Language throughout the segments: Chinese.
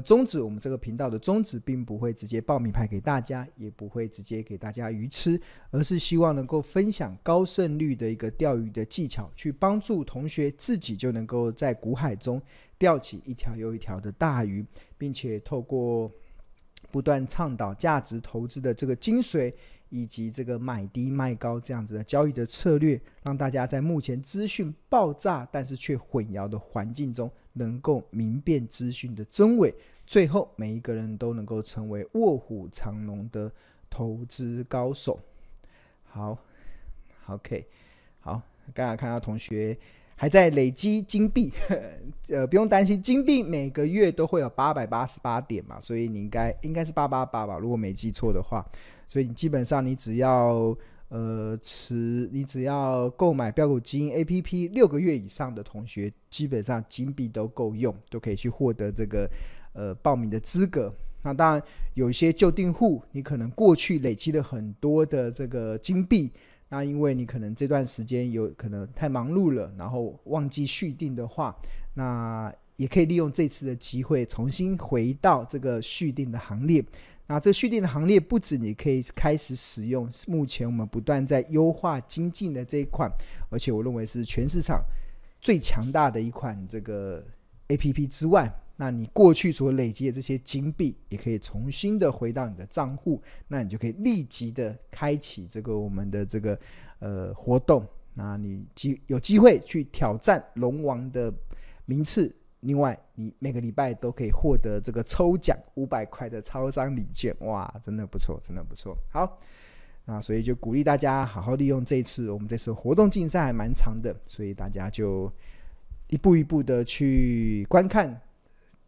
宗旨，我们这个频道的宗旨，并不会直接报名牌给大家，也不会直接给大家鱼吃，而是希望能够分享高胜率的一个钓鱼的技巧，去帮助同学自己就能够在股海中钓起一条又一条的大鱼，并且透过不断倡导价值投资的这个精髓。以及这个买低卖高这样子的交易的策略，让大家在目前资讯爆炸但是却混淆的环境中，能够明辨资讯的真伪，最后每一个人都能够成为卧虎藏龙的投资高手。好，OK，好，刚才看到同学还在累积金币，呃，不用担心，金币每个月都会有八百八十八点嘛，所以你应该应该是八八八吧，如果没记错的话。所以你基本上你只要呃持你只要购买标股基因 APP 六个月以上的同学，基本上金币都够用，都可以去获得这个呃报名的资格。那当然有一些旧订户，你可能过去累积了很多的这个金币，那因为你可能这段时间有可能太忙碌了，然后忘记续订的话，那也可以利用这次的机会重新回到这个续订的行列。那这续订的行列不止你可以开始使用，目前我们不断在优化精进的这一款，而且我认为是全市场最强大的一款这个 APP 之外，那你过去所累积的这些金币也可以重新的回到你的账户，那你就可以立即的开启这个我们的这个呃活动，那你机有机会去挑战龙王的名次。另外，你每个礼拜都可以获得这个抽奖五百块的超商礼券，哇，真的不错，真的不错。好，那所以就鼓励大家好好利用这次我们这次活动竞赛还蛮长的，所以大家就一步一步的去观看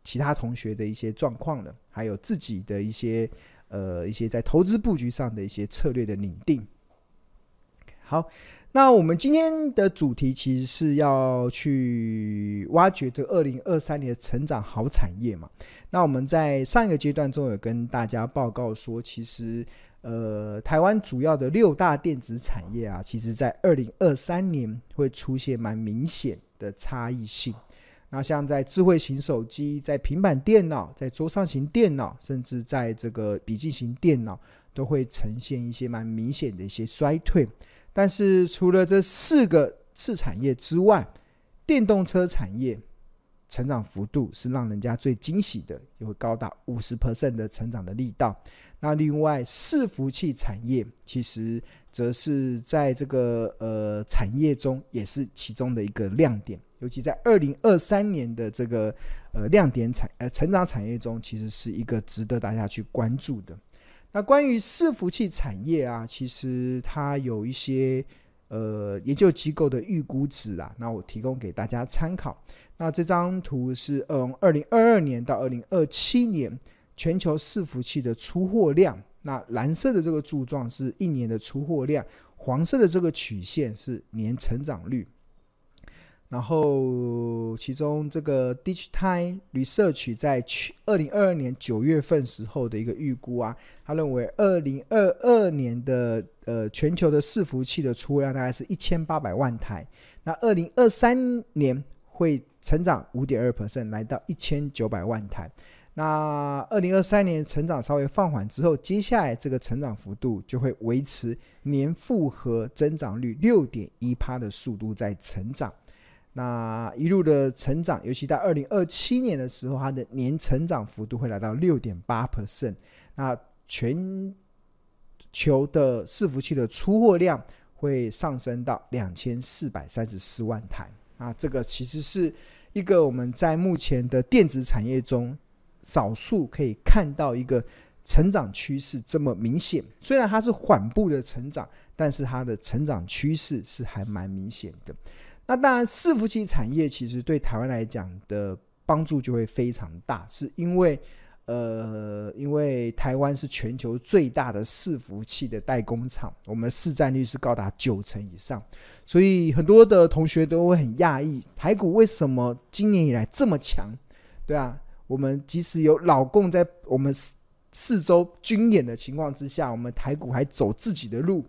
其他同学的一些状况了，还有自己的一些呃一些在投资布局上的一些策略的拟定。好。那我们今天的主题其实是要去挖掘这二零二三年的成长好产业嘛。那我们在上一个阶段中有跟大家报告说，其实呃，台湾主要的六大电子产业啊，其实在二零二三年会出现蛮明显的差异性。那像在智慧型手机、在平板电脑、在桌上型电脑，甚至在这个笔记型电脑，都会呈现一些蛮明显的一些衰退。但是除了这四个次产业之外，电动车产业成长幅度是让人家最惊喜的，有高达五十 percent 的成长的力道。那另外伺服器产业其实则是在这个呃产业中也是其中的一个亮点，尤其在二零二三年的这个呃亮点产呃成长产业中，其实是一个值得大家去关注的。那关于伺服器产业啊，其实它有一些呃研究机构的预估值啊，那我提供给大家参考。那这张图是嗯二零二二年到二零二七年全球伺服器的出货量，那蓝色的这个柱状是一年的出货量，黄色的这个曲线是年成长率。然后，其中这个 DigiTime Research 在去二零二二年九月份时候的一个预估啊，他认为二零二二年的呃全球的伺服器的出货量大概是一千八百万台，那二零二三年会成长五点二 percent，来到一千九百万台。那二零二三年成长稍微放缓之后，接下来这个成长幅度就会维持年复合增长率六点一趴的速度在成长。那一路的成长，尤其在二零二七年的时候，它的年成长幅度会来到六点八 percent。那全球的伺服器的出货量会上升到两千四百三十四万台。啊，这个其实是一个我们在目前的电子产业中少数可以看到一个成长趋势这么明显。虽然它是缓步的成长，但是它的成长趋势是还蛮明显的。那当然，伺服器产业其实对台湾来讲的帮助就会非常大，是因为，呃，因为台湾是全球最大的伺服器的代工厂，我们市占率是高达九成以上，所以很多的同学都会很讶异，台股为什么今年以来这么强？对啊，我们即使有老共在我们四周军演的情况之下，我们台股还走自己的路。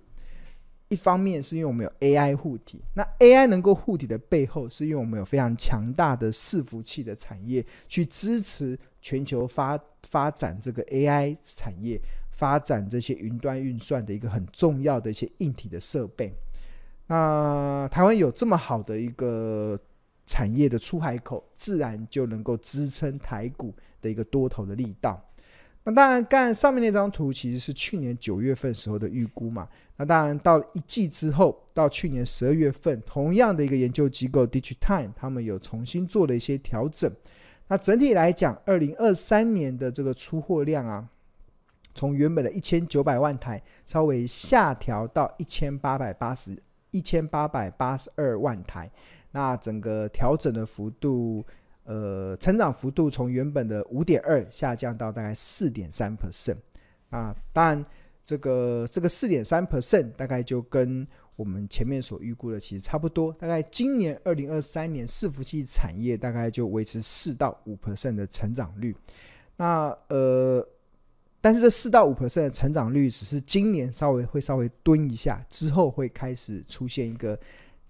一方面是因为我们有 AI 护体，那 AI 能够护体的背后，是因为我们有非常强大的伺服器的产业去支持全球发发展这个 AI 产业，发展这些云端运算的一个很重要的一些硬体的设备。那台湾有这么好的一个产业的出海口，自然就能够支撑台股的一个多头的力道。那当然，干上面那张图其实是去年九月份时候的预估嘛。那当然，到了一季之后，到去年十二月份，同样的一个研究机构 Digitime，他们有重新做了一些调整。那整体来讲，二零二三年的这个出货量啊，从原本的一千九百万台，稍微下调到一千八百八十一千八百八十二万台。那整个调整的幅度。呃，成长幅度从原本的五点二下降到大概四点三 percent 啊，当然这个这个四点三 percent 大概就跟我们前面所预估的其实差不多，大概今年二零二三年伺服器产业大概就维持四到五 percent 的成长率。那呃，但是这四到五 percent 的成长率只是今年稍微会稍微蹲一下，之后会开始出现一个。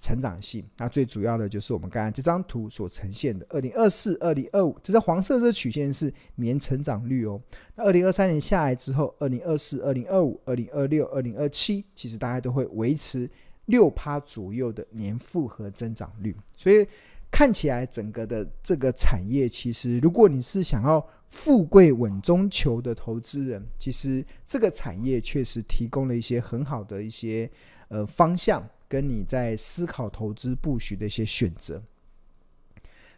成长性，那最主要的就是我们刚才这张图所呈现的，二零二四、二零二五，这是黄色这曲线是年成长率哦。那二零二三年下来之后，二零二四、二零二五、二零二六、二零二七，其实大家都会维持六趴左右的年复合增长率。所以看起来整个的这个产业，其实如果你是想要富贵稳中求的投资人，其实这个产业确实提供了一些很好的一些呃方向。跟你在思考投资布局的一些选择。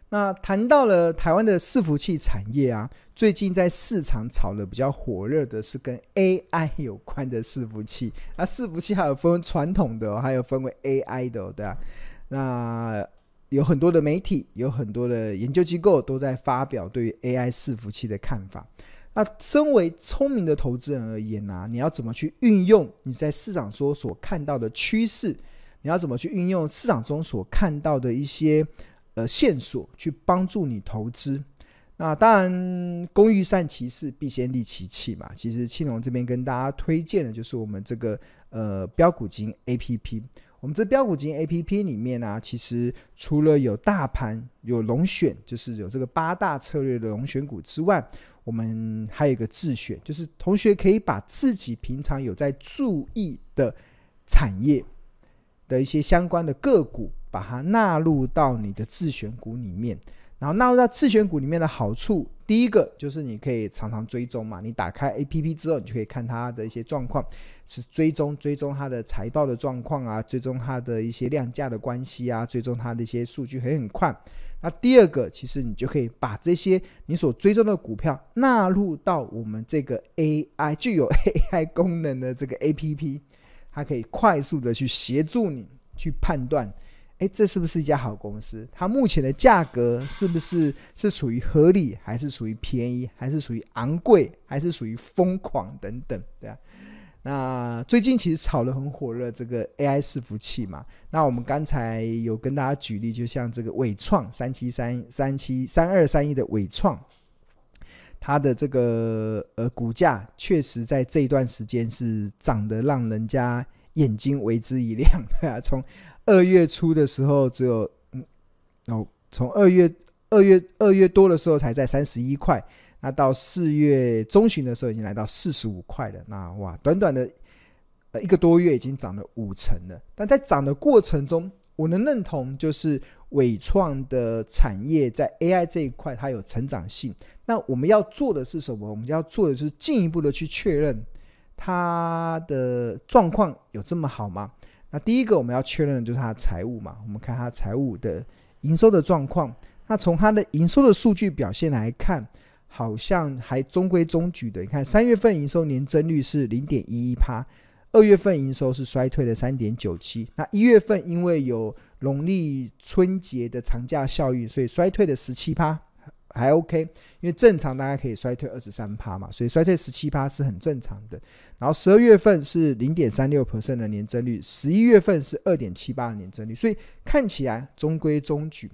那谈到了台湾的伺服器产业啊，最近在市场炒的比较火热的是跟 AI 有关的伺服器。那伺服器还有分传统的，还有分为 AI 的，对吧？那有很多的媒体，有很多的研究机构都在发表对于 AI 伺服器的看法。那身为聪明的投资人而言呢、你要怎么去运用你在市场说所看到的趋势？你要怎么去运用市场中所看到的一些呃线索，去帮助你投资？那当然，工欲善其事，必先利其器嘛。其实青龙这边跟大家推荐的就是我们这个呃标股金 A P P。我们这标股金 A P P 里面呢、其实除了有大盘、有龙选，就是有这个八大策略的龙选股之外，我们还有一个自选，就是同学可以把自己平常有在注意的产业。的一些相关的个股，把它纳入到你的自选股里面，然后纳入到自选股里面的好处，第一个就是你可以常常追踪嘛，你打开 APP 之后，你就可以看它的一些状况，是追踪追踪它的财报的状况啊，追踪它的一些量价的关系啊，追踪它的一些数据，很很快。那第二个，其实你就可以把这些你所追踪的股票纳入到我们这个 AI 具有 AI 功能的这个 APP。它可以快速的去协助你去判断，诶，这是不是一家好公司？它目前的价格是不是是属于合理，还是属于便宜，还是属于昂贵，还是属于疯狂等等，对啊。那最近其实炒得很火热，这个 AI 伺服器嘛。那我们刚才有跟大家举例，就像这个伟创三七三三七三二三一的伟创。它的这个呃股价确实在这一段时间是涨得让人家眼睛为之一亮，从二月初的时候只有嗯，哦，从二月二月二月多的时候才在三十一块，那到四月中旬的时候已经来到四十五块了，那哇，短短的呃一个多月已经涨了五成了。但在涨的过程中，我能认同就是伟创的产业在 AI 这一块它有成长性。那我们要做的是什么？我们要做的是进一步的去确认它的状况有这么好吗？那第一个我们要确认的就是它财务嘛。我们看它财务的营收的状况。那从它的营收的数据表现来看，好像还中规中矩的。你看三月份营收年增率是零点一一趴，二月份营收是衰退的三点九七。那一月份因为有农历春节的长假效应，所以衰退的十七趴。还 OK，因为正常大家可以衰退二十三趴嘛，所以衰退十七趴是很正常的。然后十二月份是零点三六 percent 的年增率，十一月份是二点七八的年增率，所以看起来中规中矩，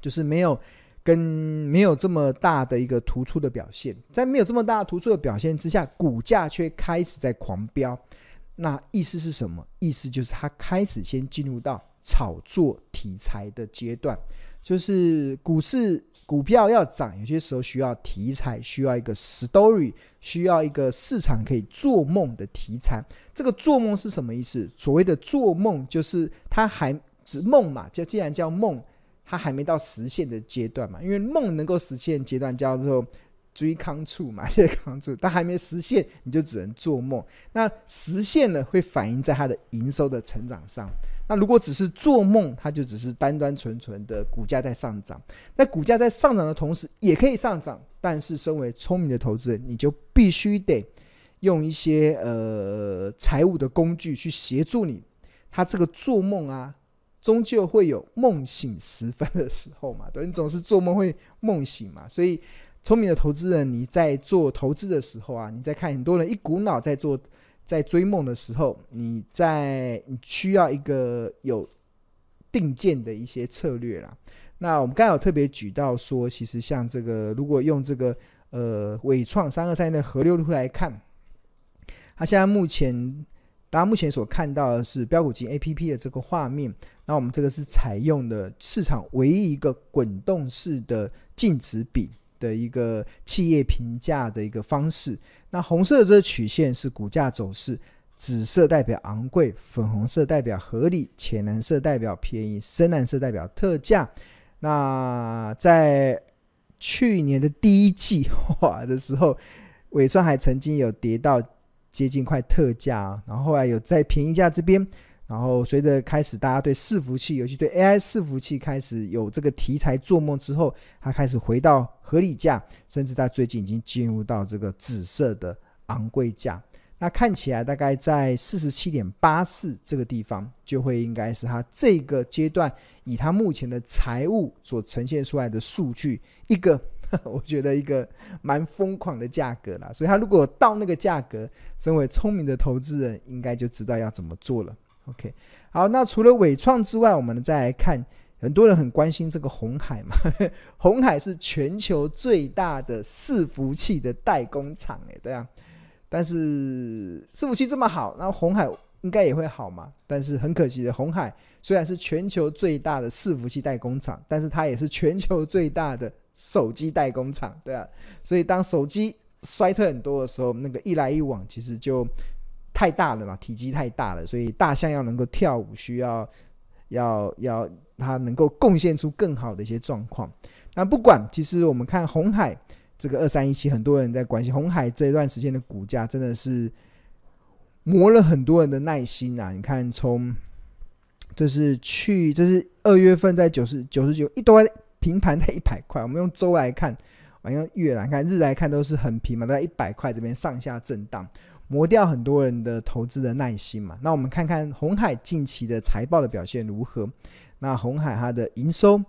就是没有跟没有这么大的一个突出的表现。在没有这么大突出的表现之下，股价却开始在狂飙。那意思是什么？意思就是它开始先进入到炒作题材的阶段，就是股市。股票要涨，有些时候需要题材，需要一个 story，需要一个市场可以做梦的题材。这个做梦是什么意思？所谓的做梦，就是它还梦嘛，就既然叫梦，它还没到实现的阶段嘛。因为梦能够实现阶段叫做。追康处嘛，这个康处，但还没实现，你就只能做梦。那实现了，会反映在它的营收的成长上。那如果只是做梦，它就只是单单纯纯的股价在上涨。那股价在上涨的同时，也可以上涨。但是，身为聪明的投资人，你就必须得用一些呃财务的工具去协助你。他这个做梦啊，终究会有梦醒时分的时候嘛。对，你总是做梦会梦醒嘛，所以。聪明的投资人，你在做投资的时候啊，你在看很多人一股脑在做，在追梦的时候，你在你需要一个有定见的一些策略啦。那我们刚才有特别举到说，其实像这个，如果用这个呃伟创三二三的河流图来看，它现在目前大家目前所看到的是标股金 A P P 的这个画面，那我们这个是采用的市场唯一一个滚动式的净值比。的一个企业评价的一个方式，那红色的这个曲线是股价走势，紫色代表昂贵，粉红色代表合理，浅蓝色代表便宜，深蓝色代表特价。那在去年的第一季哇的时候，纬创还曾经有跌到接近快特价，然后后来有在便宜价这边。然后随着开始，大家对伺服器，尤其对 AI 伺服器开始有这个题材做梦之后，它开始回到合理价，甚至它最近已经进入到这个紫色的昂贵价。那看起来大概在四十七点八四这个地方，就会应该是它这个阶段以它目前的财务所呈现出来的数据，一个 我觉得一个蛮疯狂的价格啦。所以它如果到那个价格，身为聪明的投资人，应该就知道要怎么做了。OK，好，那除了伟创之外，我们再来看，很多人很关心这个红海嘛。红海是全球最大的伺服器的代工厂，哎，对啊。但是伺服器这么好，那红海应该也会好嘛？但是很可惜的，红海虽然是全球最大的伺服器代工厂，但是它也是全球最大的手机代工厂，对啊。所以当手机衰退很多的时候，那个一来一往，其实就。太大了嘛，体积太大了，所以大象要能够跳舞，需要要要它能够贡献出更好的一些状况。那不管，其实我们看红海这个二三一七，很多人在关心红海这一段时间的股价，真的是磨了很多人的耐心啊！你看，从这是去，这是二月份在九十九十九，一多平盘在一百块。我们用周来看，往用月来看，日来看都是很平嘛，在一百块这边上下震荡。磨掉很多人的投资的耐心嘛。那我们看看鸿海近期的财报的表现如何？那鸿海它的营收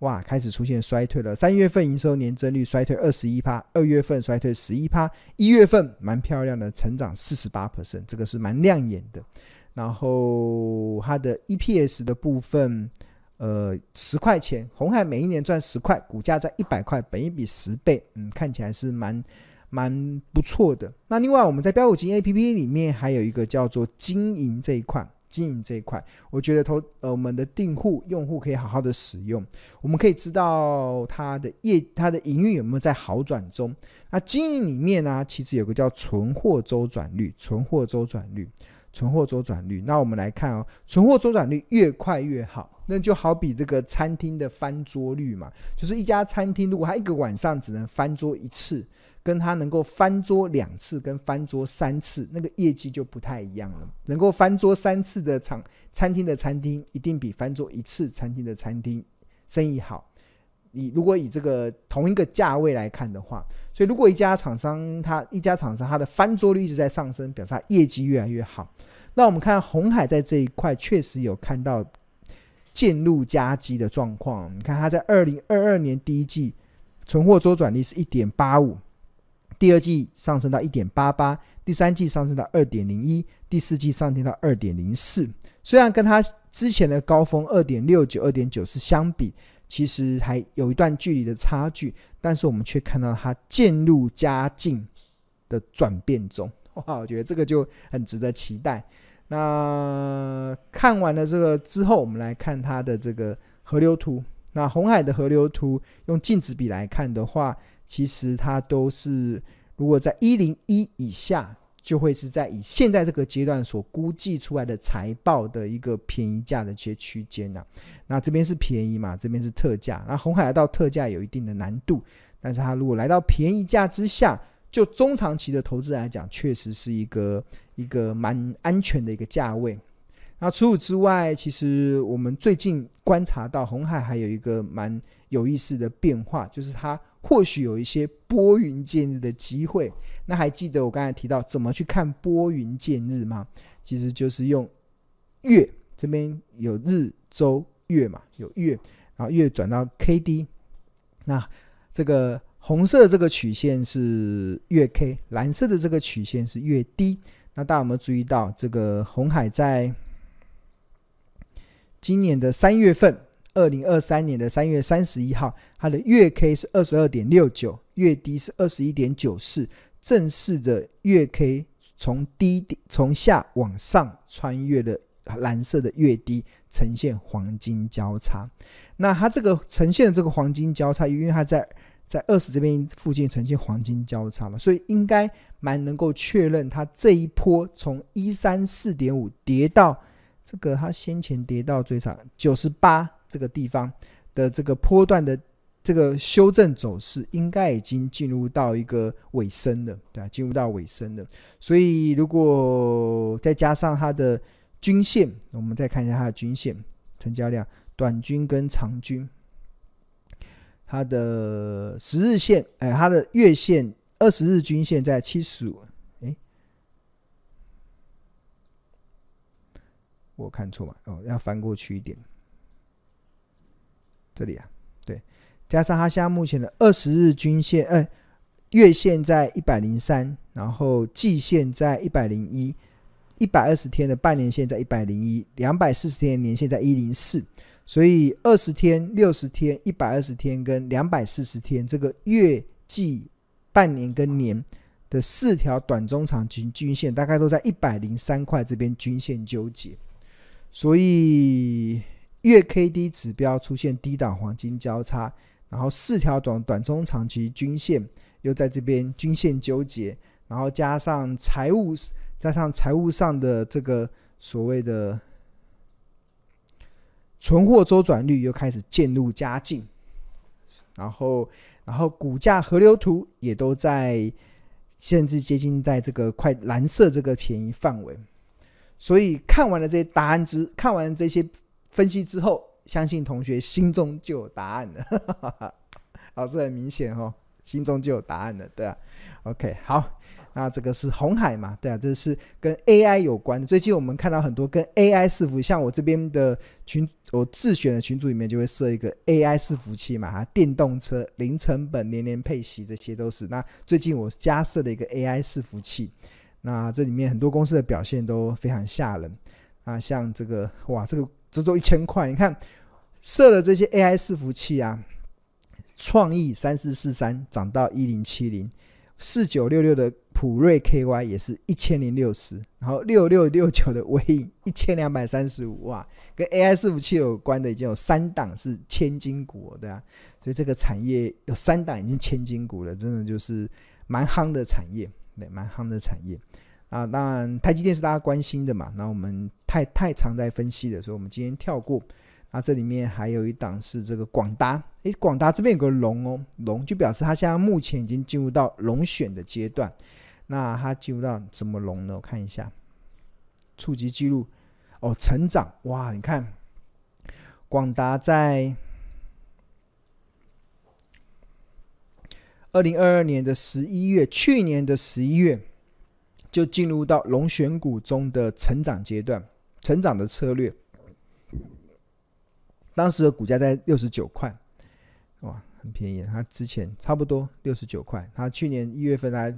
哇，开始出现衰退了。三月份营收年增率衰退二十一趴，二月份衰退十一趴，一月份蛮漂亮的成长四十八 percent，这个是蛮亮眼的。然后它的 EPS 的部分，呃，十块钱，红海每一年赚十块，股价在一百块，本一比十倍，嗯，看起来是蛮。蛮不错的。那另外，我们在标股金 APP 里面还有一个叫做经营这一块，经营这一块，我觉得投呃我们的订户用户可以好好的使用。我们可以知道它的业、它的营运有没有在好转中。那经营里面呢、其实有个叫存货周转率，存货周转率，存货周转率。那我们来看哦，存货周转率越快越好。那就好比这个餐厅的翻桌率嘛，就是一家餐厅如果它一个晚上只能翻桌一次。跟他能够翻桌两次，跟翻桌三次，那个业绩就不太一样了。能够翻桌三次的厂餐厅的餐厅，一定比翻桌一次餐厅的餐厅生意好。你如果以这个同一个价位来看的话，所以如果一家厂商，他一家厂商他的翻桌率一直在上升，表示他业绩越来越好。那我们看红海在这一块确实有看到渐入佳绩的状况。你看他在二零二二年第一季存货周转率是一点八五。第二季上升到一点八八，第三季上升到二点零一，第四季上升到二点零四。虽然跟它之前的高峰二点六九、二点九四相比，其实还有一段距离的差距，但是我们却看到它渐入佳境的转变中。哇，我觉得这个就很值得期待。那看完了这个之后，我们来看它的这个河流图。那红海的河流图用净值比来看的话，其实它都是如果在一零一以下，就会是在以现在这个阶段所估计出来的财报的一个便宜价的一些区间呐。那这边是便宜嘛，这边是特价。那红海来到特价有一定的难度，但是它如果来到便宜价之下，就中长期的投资来讲，确实是一个一个蛮安全的一个价位。那除此之外，其实我们最近观察到红海还有一个蛮有意思的变化，就是它或许有一些拨云见日的机会。那还记得我刚才提到怎么去看拨云见日吗？其实就是用月，这边有日、周、月嘛，有月，然后月转到 K D，那这个。红色这个曲线是月 K，蓝色的这个曲线是月 D。那大家有没有注意到，这个红海在今年的三月份，二零二三年的三月三十一号，它的月 K 是二十二点六九，月低是二十一点九四，正式的月 K 从低点从下往上穿越了蓝色的月低呈现黄金交叉。那它这个呈现的这个黄金交叉，因为它在在二十这边附近呈现黄金交叉嘛，所以应该蛮能够确认它这一波从一三四点五跌到这个它先前跌到最长九十八这个地方的这个波段的这个修正走势，应该已经进入到一个尾声了，对吧？进入到尾声了。所以如果再加上它的均线，我们再看一下它的均线成交量，短均跟长均。它的十日线，哎，它的月线二十日均线在七十五，哎，我看错嘛？哦，要翻过去一点，这里啊，对，加上它现在目前的二十日均线，哎，月线在一百零三，然后季线在一百零一，一百二十天的半年线在一百零一，两百四十天的年线在一零四。所以二十天、六十天、一百二十天跟两百四十天，这个月、季、半年跟年的四条短中长均均线，大概都在一百零三块这边均线纠结。所以月 K D 指标出现低档黄金交叉，然后四条短短中长期均线又在这边均线纠结，然后加上财务加上财务上的这个所谓的。存货周转率又开始渐入佳境，然后，然后股价河流图也都在，甚至接近在这个快蓝色这个便宜范围，所以看完了这些答案之，看完这些分析之后，相信同学心中就有答案了。老师很明显哦，心中就有答案了，对啊，OK，好。那这个是红海嘛？对啊，这是跟 AI 有关的。最近我们看到很多跟 AI 伺服，像我这边的群，我自选的群组里面就会设一个 AI 伺服器嘛，哈，电动车零成本年年配息，这些都是。那最近我加设的一个 AI 伺服器，那这里面很多公司的表现都非常吓人。啊，像这个哇，这个足足一千块，你看设了这些 AI 伺服器啊，创意三四四三涨到一零七零。四九六六的普瑞 KY 也是一千零六十，然后六六六九的微影一千两百三十五哇，跟 AI 伺服器有关的已经有三档是千金股，对啊，所以这个产业有三档已经千金股了，真的就是蛮夯的产业，对，蛮夯的产业啊。当然，台积电是大家关心的嘛，那我们太太常在分析的，所以我们今天跳过。那这里面还有一档是这个广达，诶，广达这边有个龙哦，龙就表示它现在目前已经进入到龙选的阶段。那它进入到什么龙呢？我看一下，触及记录，哦，成长，哇，你看，广达在二零二二年的十一月，去年的十一月就进入到龙选股中的成长阶段，成长的策略。当时的股价在六十九块，哇，很便宜。它之前差不多六十九块，它去年一月份来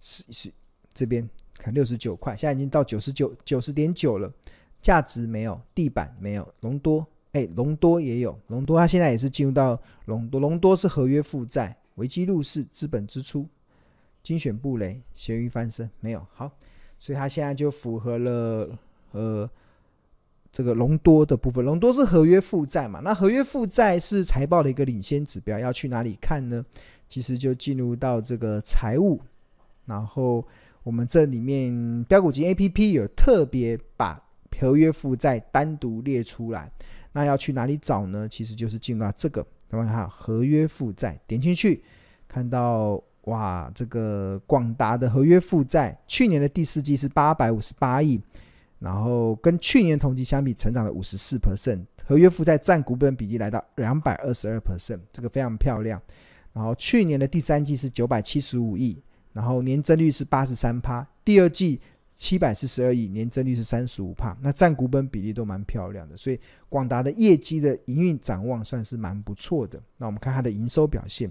是是这边看六十九块，现在已经到九十九九十点九了。价值没有，地板没有，隆多哎，隆多也有，隆多它现在也是进入到隆多，隆多是合约负债，危机入市，资本支出，精选布雷，咸鱼翻身没有好，所以它现在就符合了呃这个隆多的部分。隆多是合约负债嘛？那合约负债是财报的一个领先指标，要去哪里看呢？其实就进入到这个财务，然后我们这里面标股金 A P P 有特别把合约负债单独列出来。那要去哪里找呢？其实就是进入到这个，等会看合约负债，点进去看到。哇，这个广达的合约负债，去年的第四季是八百五十八亿，然后跟去年同期相比，成长了五十四 percent，合约负债占股本比例来到两百二十二 percent，这个非常漂亮。然后去年的第三季是九百七十五亿，然后年增率是八十三趴，第二季七百四十二亿，年增率是三十五趴，那占股本比例都蛮漂亮的，所以广达的业绩的营运展望算是蛮不错的。那我们看它的营收表现。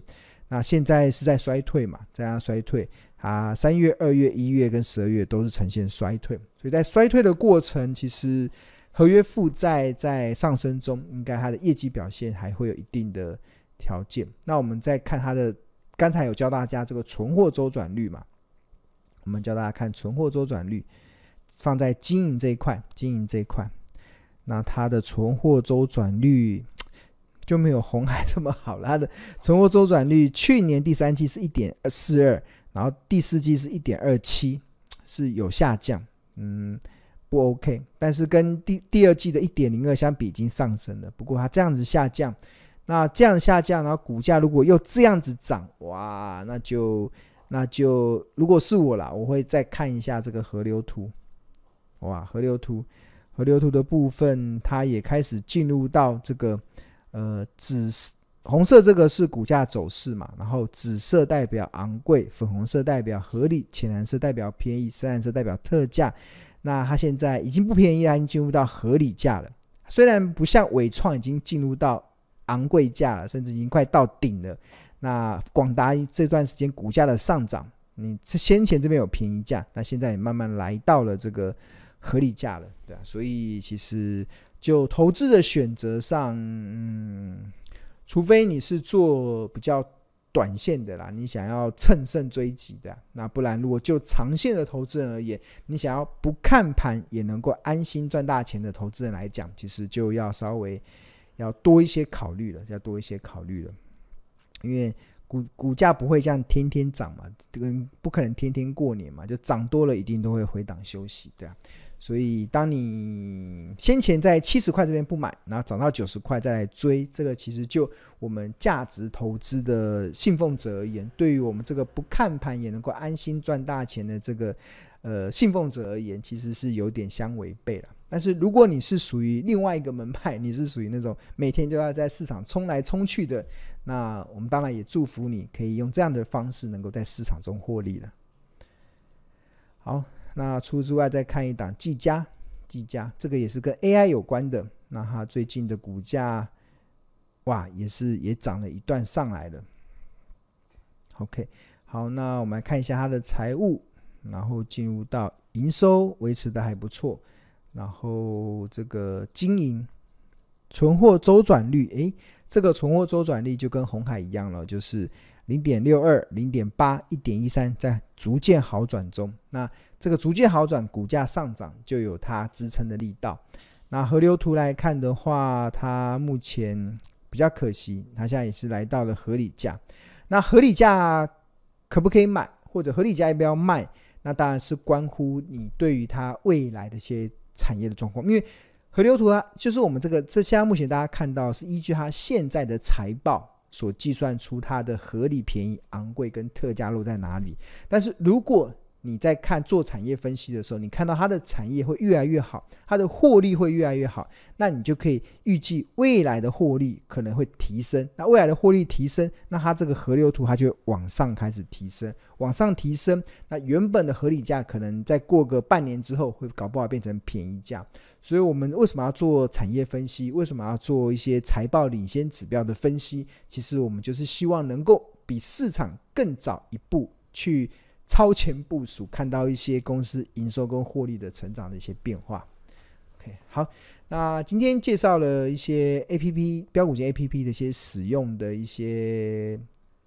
那现在是在衰退嘛，在它衰退，啊，三月、二月、一月跟十二月都是呈现衰退，所以在衰退的过程，其实合约负债在上升中，应该它的业绩表现还会有一定的条件。那我们再看它的，刚才有教大家这个存货周转率嘛，我们教大家看存货周转率，放在经营这一块，经营这一块，那它的存货周转率。就没有红海这么好了。它的 存货周转率去年第三季是一点四二，然后第四季是一点二七，是有下降，嗯，不 OK。但是跟第第二季的一点零二相比，已经上升了。不过它这样子下降，那这样下降，然后股价如果又这样子涨，哇，那就那就如果是我啦，我会再看一下这个河流图，哇，河流图，河流图的部分，它也开始进入到这个。呃，紫红色这个是股价走势嘛，然后紫色代表昂贵，粉红色代表合理，浅蓝色代表便宜，深蓝色代表特价。那它现在已经不便宜了，已经进入到合理价了。虽然不像伟创已经进入到昂贵价了，甚至已经快到顶了。那广达这段时间股价的上涨，你先前这边有便宜价，那现在也慢慢来到了这个合理价了，对啊，所以其实。就投资的选择上，嗯，除非你是做比较短线的啦，你想要乘胜追击的，那不然如果就长线的投资人而言，你想要不看盘也能够安心赚大钱的投资人来讲，其实就要稍微要多一些考虑了，要多一些考虑了，因为股股价不会这样天天涨嘛，跟不可能天天过年嘛，就涨多了一定都会回档休息，对啊。所以，当你先前在七十块这边不买，然后涨到九十块再来追，这个其实就我们价值投资的信奉者而言，对于我们这个不看盘也能够安心赚大钱的这个呃信奉者而言，其实是有点相违背了。但是，如果你是属于另外一个门派，你是属于那种每天都要在市场冲来冲去的，那我们当然也祝福你可以用这样的方式能够在市场中获利了。好。那除此之外，再看一档技嘉，技嘉这个也是跟 AI 有关的。那它最近的股价，哇，也是也涨了一段上来了。OK，好，那我们来看一下它的财务，然后进入到营收维持的还不错，然后这个经营存货周转率，诶，这个存货周转率就跟红海一样了，就是。零点六二、零点八、一点一三，在逐渐好转中。那这个逐渐好转，股价上涨就有它支撑的力道。那河流图来看的话，它目前比较可惜，它现在也是来到了合理价。那合理价可不可以买，或者合理价要不要卖？那当然是关乎你对于它未来的一些产业的状况。因为河流图啊，就是我们这个这现在目前大家看到是依据它现在的财报。所计算出它的合理、便宜、昂贵跟特价落在哪里？但是如果你在看做产业分析的时候，你看到它的产业会越来越好，它的获利会越来越好，那你就可以预计未来的获利可能会提升。那未来的获利提升，那它这个河流图它就往上开始提升，往上提升。那原本的合理价可能再过个半年之后，会搞不好变成便宜价。所以，我们为什么要做产业分析？为什么要做一些财报领先指标的分析？其实，我们就是希望能够比市场更早一步去。超前部署，看到一些公司营收跟获利的成长的一些变化。OK，好，那今天介绍了一些 APP 标股金 APP 的一些使用的一些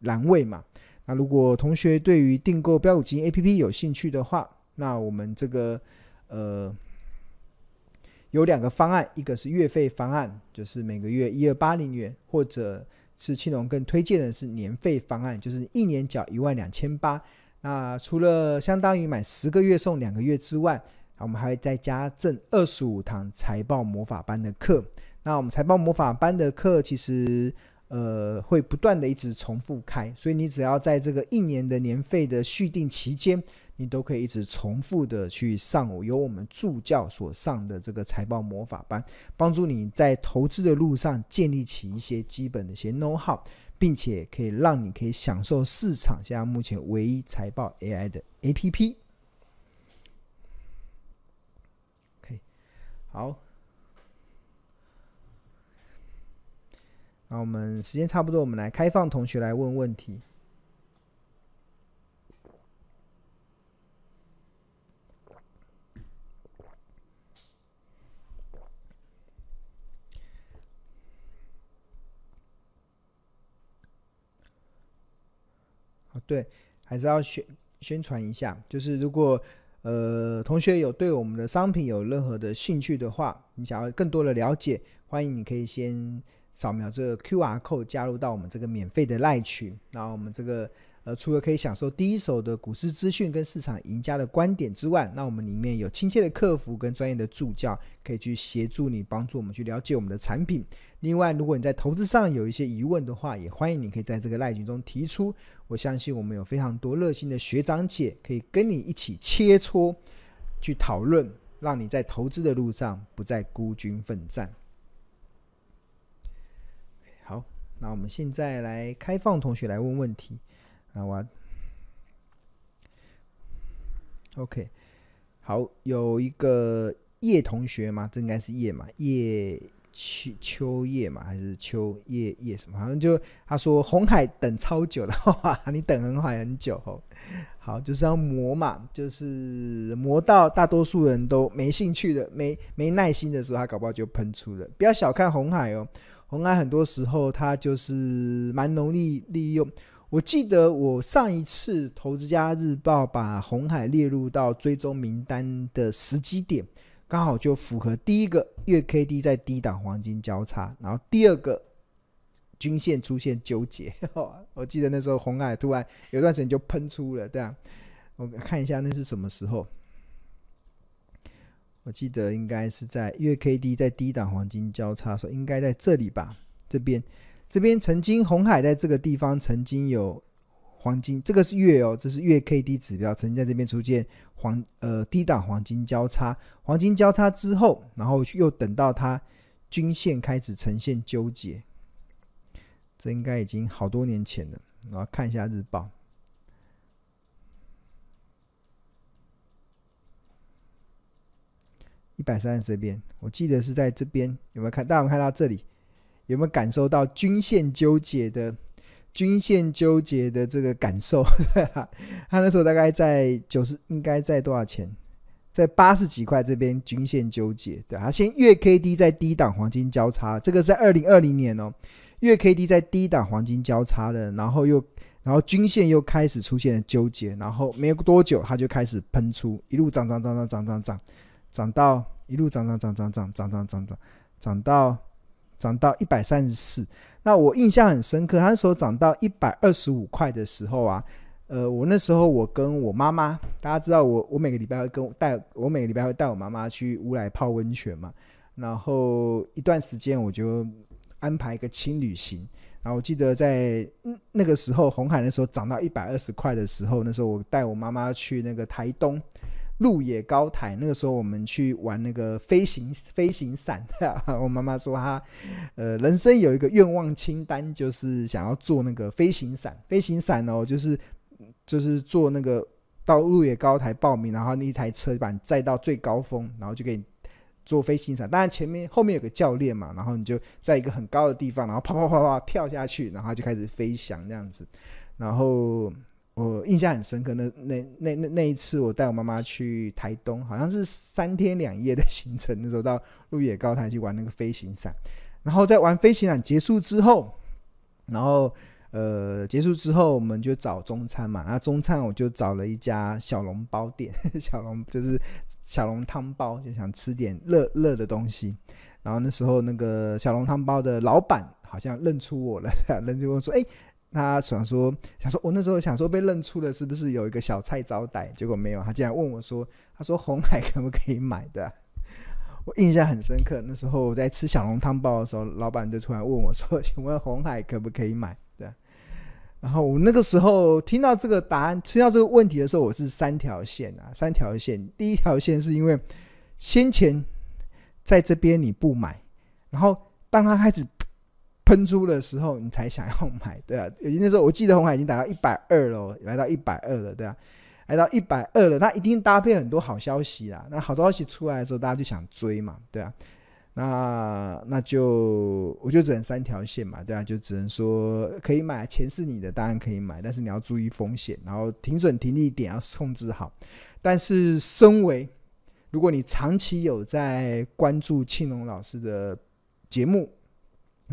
栏位嘛。那如果同学对于订购标股基金 APP 有兴趣的话，那我们这个呃有两个方案，一个是月费方案，就是每个月一二八零元，或者是庆隆更推荐的是年费方案，就是一年缴一万两千八。那除了相当于买十个月送两个月之外，我们还会再加赠二十五堂财报魔法班的课。那我们财报魔法班的课其实呃会不断的一直重复开，所以你只要在这个一年的年费的续订期间，你都可以一直重复的去上由我们助教所上的这个财报魔法班，帮助你在投资的路上建立起一些基本的一些 know how。并且可以让你可以享受市场现在目前唯一财报 AI 的 APP。OK，好，那我们时间差不多，我们来开放同学来问问题。对，还是要宣宣传一下。就是如果呃同学有对我们的商品有任何的兴趣的话，你想要更多的了解，欢迎你可以先扫描这个 QR code 加入到我们这个免费的赖群。然后我们这个。呃，除了可以享受第一手的股市资讯跟市场赢家的观点之外，那我们里面有亲切的客服跟专业的助教，可以去协助你，帮助我们去了解我们的产品。另外，如果你在投资上有一些疑问的话，也欢迎你可以在这个赖群中提出。我相信我们有非常多热心的学长姐可以跟你一起切磋，去讨论，让你在投资的路上不再孤军奋战。好，那我们现在来开放同学来问问题。那我，OK，好，有一个叶同学嘛，这应该是叶嘛，叶秋秋叶嘛，还是秋叶叶什么？好像就他说红海等超久的话，你等红海很久哦。好，就是要磨嘛，就是磨到大多数人都没兴趣的、没没耐心的时候，他搞不好就喷出了。不要小看红海哦，红海很多时候它就是蛮容易利用。我记得我上一次《投资家日报》把红海列入到追踪名单的时机点，刚好就符合第一个月 K D 在低档黄金交叉，然后第二个均线出现纠结。我记得那时候红海突然有段时间就喷出了，对啊，我看一下那是什么时候？我记得应该是在月 K D 在低档黄金交叉的时候，应该在这里吧？这边。这边曾经红海在这个地方曾经有黄金，这个是月哦，这是月 K D 指标，曾经在这边出现黄呃低档黄金交叉，黄金交叉之后，然后又等到它均线开始呈现纠结，这应该已经好多年前了。我要看一下日报，一百三十这边，我记得是在这边，有没有看？大家有没有看到这里？有没有感受到均线纠结的均线纠结的这个感受？他那时候大概在九十，应该在多少钱？在八十几块这边均线纠结。对，他先月 K D 在低档黄金交叉，这个是在二零二零年哦，月 K D 在低档黄金交叉的，然后又然后均线又开始出现了纠结，然后没有多久它就开始喷出，一路涨涨涨涨涨涨涨，涨到一路涨涨涨涨涨涨涨涨涨涨到。涨到一百三十四，那我印象很深刻。他那时候涨到一百二十五块的时候啊，呃，我那时候我跟我妈妈，大家知道我我每个礼拜会跟带我每个礼拜会带我妈妈去乌来泡温泉嘛，然后一段时间我就安排一个轻旅行。然后我记得在那个时候，红海那时候涨到一百二十块的时候，那时候我带我妈妈去那个台东。鹿野高台，那个时候我们去玩那个飞行飞行伞。我妈妈说她，呃，人生有一个愿望清单，就是想要做那个飞行伞。飞行伞哦，就是就是做那个到鹿野高台报名，然后那一台车把你载到最高峰，然后就给你做飞行伞。当然前面后面有个教练嘛，然后你就在一个很高的地方，然后啪啪啪啪跳下去，然后就开始飞翔这样子，然后。我印象很深刻，那那那那那一次，我带我妈妈去台东，好像是三天两夜的行程。那时候到鹿野高台去玩那个飞行伞，然后在玩飞行伞结束之后，然后呃，结束之后我们就找中餐嘛。那中餐我就找了一家小笼包店，小笼就是小笼汤包，就想吃点热热的东西。然后那时候那个小笼汤包的老板好像认出我了，认出我说：“哎，他想说想说，我那时候想说被认出了，是不是有一个小菜招待？结果没有，他竟然问我说：他说红海可不可以买的？我印象很深刻。那时候我在吃小笼汤包的时候，老板就突然问我说：请问红海可不可以买？对。然后我那个时候听到这个答案，听到这个问题的时候，我是三条线啊，三条线。第一条线是因为先前。在这边你不买，然后当他开始喷出的时候，你才想要买，对啊。那时候我记得红海已经达到一百二了，来到一百二了，对啊，来到一百二了，那一定搭配很多好消息啦。那好多消息出来的时候，大家就想追嘛，对啊。那那就我就只能三条线嘛，对啊，就只能说可以买，钱是你的，当然可以买，但是你要注意风险，然后停损停利点要控制好。但是身为如果你长期有在关注庆隆老师的节目，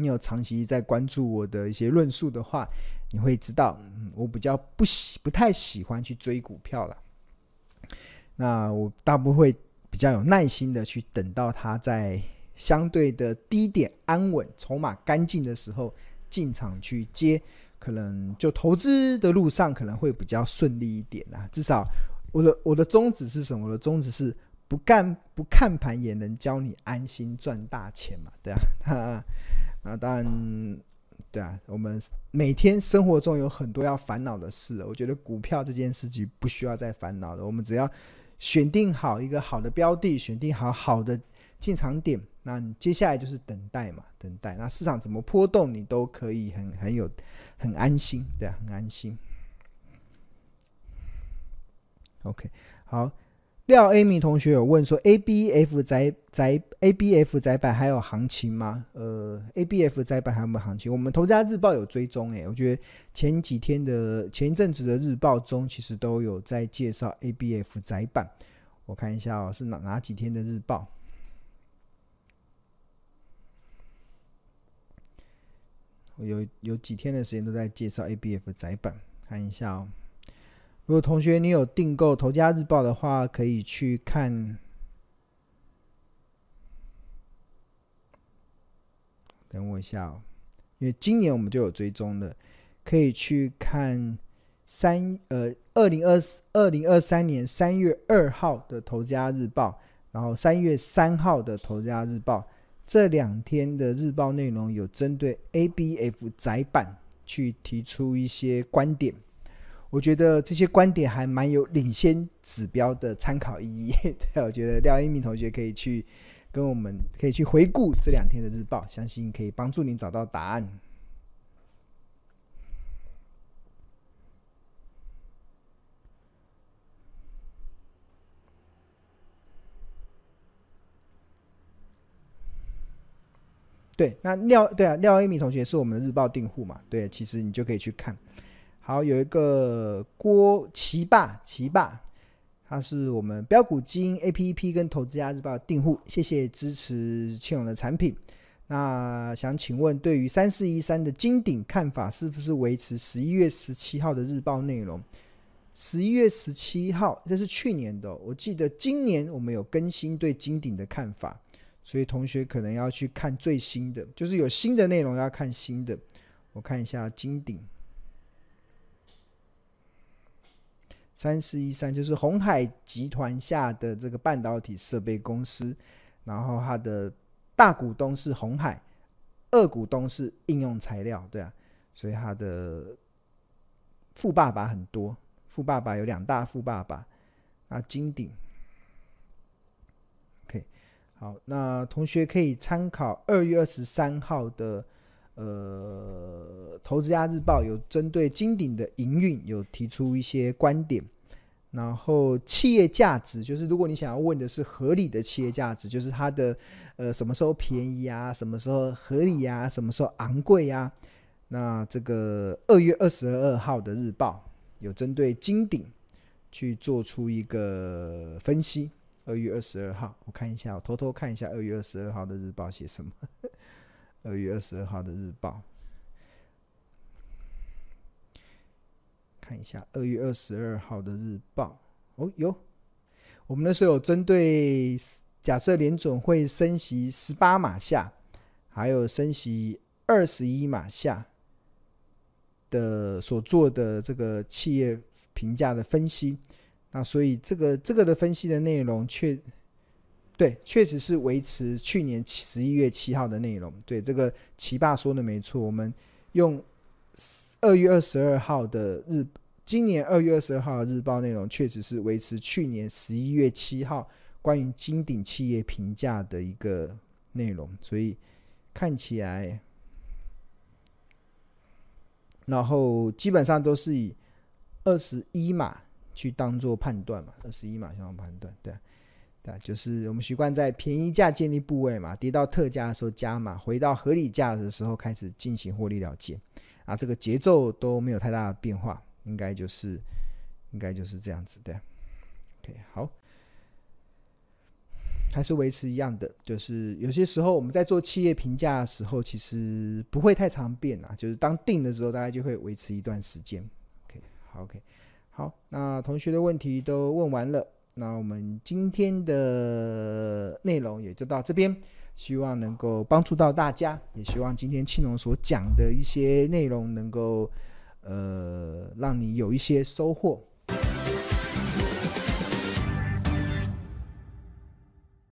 你有长期在关注我的一些论述的话，你会知道，嗯，我比较不喜不太喜欢去追股票了。那我大部分会比较有耐心的去等到它在相对的低点安稳、筹码干净的时候进场去接，可能就投资的路上可能会比较顺利一点啦。至少我的我的宗旨是什么？我的宗旨是。不干不看盘也能教你安心赚大钱嘛？对啊，那那当然，对啊。我们每天生活中有很多要烦恼的事，我觉得股票这件事情不需要再烦恼了。我们只要选定好一个好的标的，选定好好的进场点，那你接下来就是等待嘛，等待。那市场怎么波动，你都可以很很有很安心，对啊，很安心。OK，好。廖 Amy 同学有问说：“ABF 载窄 ABF 载板还有行情吗？”呃，ABF 载板还有没有行情？我们头家日报有追踪诶，我觉得前几天的前一阵子的日报中，其实都有在介绍 ABF 载板。我看一下哦，是哪哪几天的日报？有有几天的时间都在介绍 ABF 载板，看一下哦。如果同学你有订购《头家日报》的话，可以去看。等我一下哦，因为今年我们就有追踪的，可以去看三呃二零二二零二三年三月二号的《头家日报》，然后三月三号的《头家日报》这两天的日报内容有针对 ABF 窄板去提出一些观点。我觉得这些观点还蛮有领先指标的参考意义。对，我觉得廖一鸣同学可以去跟我们可以去回顾这两天的日报，相信可以帮助您找到答案。对，那廖对啊，廖一鸣同学是我们的日报订户嘛？对，其实你就可以去看。好，有一个郭奇霸，奇霸，他是我们标股基因 APP 跟投资家日报的订户，谢谢支持庆勇的产品。那想请问，对于三四一三的金鼎看法，是不是维持十一月十七号的日报内容？十一月十七号，这是去年的，我记得今年我们有更新对金鼎的看法，所以同学可能要去看最新的，就是有新的内容要看新的。我看一下金鼎。三四一三就是鸿海集团下的这个半导体设备公司，然后它的大股东是鸿海，二股东是应用材料，对啊，所以它的富爸爸很多，富爸爸有两大富爸爸，啊金鼎，OK，好，那同学可以参考二月二十三号的呃《投资家日报》，有针对金鼎的营运有提出一些观点。然后企业价值就是，如果你想要问的是合理的企业价值，就是它的呃什么时候便宜啊，什么时候合理啊，什么时候昂贵啊？那这个二月二十二号的日报有针对金鼎去做出一个分析。二月二十二号，我看一下，我偷偷看一下二月二十二号的日报写什么。二月二十二号的日报。看一下二月二十二号的日报。哦，有。我们那时候有针对假设联准会升息十八码下，还有升息二十一码下的所做的这个企业评价的分析，那所以这个这个的分析的内容确对，确实是维持去年十一月七号的内容。对，这个奇爸说的没错，我们用二月二十二号的日，今年二月二十二号的日报内容，确实是维持去年十一月七号关于金鼎企业评价的一个内容，所以看起来。然后基本上都是以二十一码去当做判断嘛，二十一码相当判断，对，对，就是我们习惯在便宜价建立部位嘛，跌到特价的时候加码，回到合理价的时候开始进行获利了结，啊，这个节奏都没有太大的变化，应该就是应该就是这样子的，OK，好。还是维持一样的，就是有些时候我们在做企业评价的时候，其实不会太常变啊。就是当定的时候，大概就会维持一段时间。OK，好，OK，好，那同学的问题都问完了，那我们今天的内容也就到这边，希望能够帮助到大家，也希望今天青龙所讲的一些内容能够呃让你有一些收获。